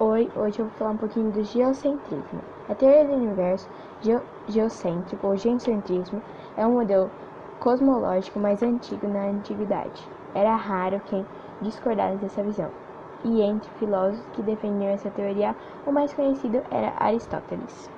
Oi, hoje eu vou falar um pouquinho do geocentrismo. A teoria do universo ge geocêntrico ou geocentrismo é um modelo cosmológico mais antigo na antiguidade. Era raro quem discordasse dessa visão. E entre filósofos que defendiam essa teoria, o mais conhecido era Aristóteles.